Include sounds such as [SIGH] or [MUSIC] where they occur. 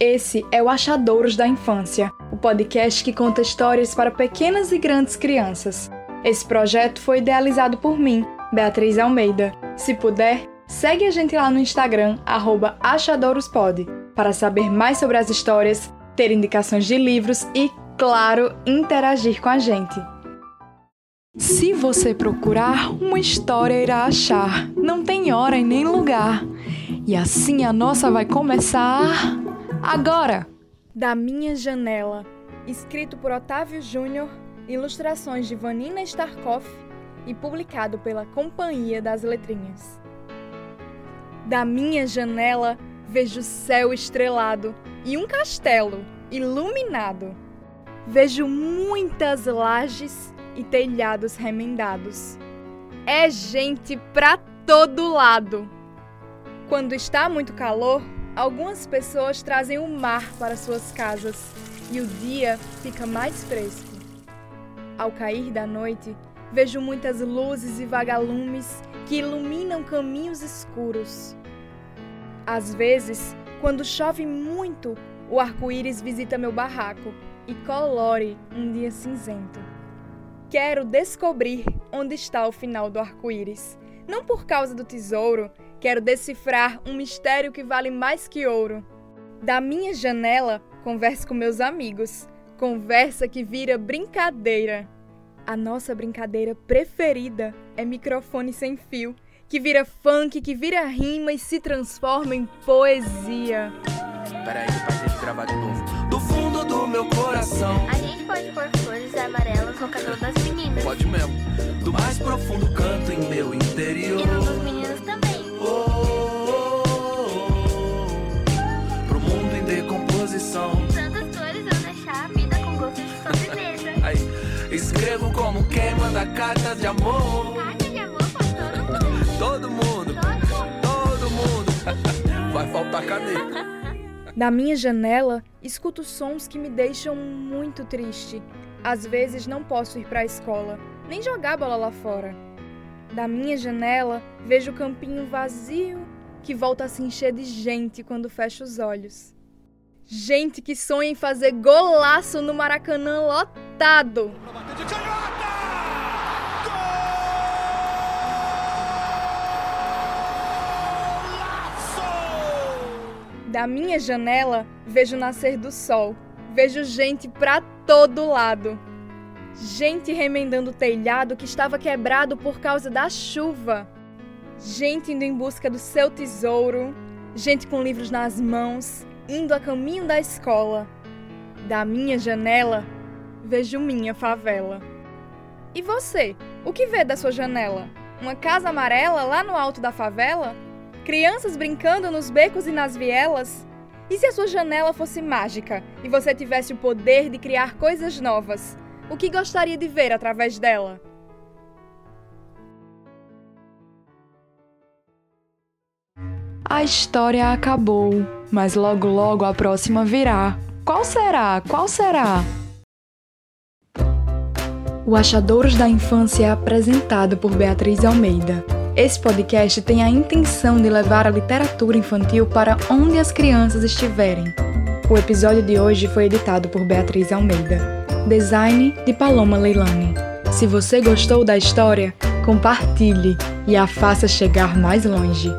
Esse é o Achadouros da Infância, o podcast que conta histórias para pequenas e grandes crianças. Esse projeto foi idealizado por mim, Beatriz Almeida. Se puder, segue a gente lá no Instagram, @achadoorospod, para saber mais sobre as histórias, ter indicações de livros e, claro, interagir com a gente. Se você procurar, uma história irá achar. Não tem hora e nem lugar. E assim a nossa vai começar agora. Da minha janela, escrito por Otávio Júnior, ilustrações de Vanina Starkoff e publicado pela Companhia das Letrinhas. Da minha janela, vejo céu estrelado e um castelo iluminado. Vejo muitas lajes e telhados remendados. É gente pra todo lado. Quando está muito calor, algumas pessoas trazem o mar para suas casas e o dia fica mais fresco. Ao cair da noite, vejo muitas luzes e vagalumes que iluminam caminhos escuros. Às vezes, quando chove muito, o arco-íris visita meu barraco e colore um dia cinzento. Quero descobrir onde está o final do arco-íris. Não por causa do tesouro, quero decifrar um mistério que vale mais que ouro. Da minha janela, converso com meus amigos. Conversa que vira brincadeira. A nossa brincadeira preferida é microfone sem fio, que vira funk, que vira rima e se transforma em poesia. Peraí, pra gente gravar de novo. Do fundo do meu coração. A gente pode pôr flores amarelas no cabelo das meninas. Pode mesmo. Do mais profundo canto em meu interior. Escrevo como quem manda cartas de amor. Carta de amor pra todo mundo. Todo mundo, Todo mundo. todo [LAUGHS] mundo. Vai faltar caneta. Da minha janela, escuto sons que me deixam muito triste. Às vezes não posso ir para a escola, nem jogar bola lá fora. Da minha janela, vejo o campinho vazio que volta a se encher de gente quando fecho os olhos. Gente que sonha em fazer golaço no Maracanã lotado. Da minha janela, vejo nascer do sol. Vejo gente pra todo lado. Gente remendando o telhado que estava quebrado por causa da chuva. Gente indo em busca do seu tesouro. Gente com livros nas mãos, indo a caminho da escola. Da minha janela, vejo minha favela. E você, o que vê da sua janela? Uma casa amarela lá no alto da favela? Crianças brincando nos becos e nas vielas? E se a sua janela fosse mágica e você tivesse o poder de criar coisas novas? O que gostaria de ver através dela? A história acabou, mas logo logo a próxima virá. Qual será? Qual será? O Achadouros da Infância é apresentado por Beatriz Almeida. Esse podcast tem a intenção de levar a literatura infantil para onde as crianças estiverem. O episódio de hoje foi editado por Beatriz Almeida. Design de Paloma Leilani. Se você gostou da história, compartilhe e a faça chegar mais longe.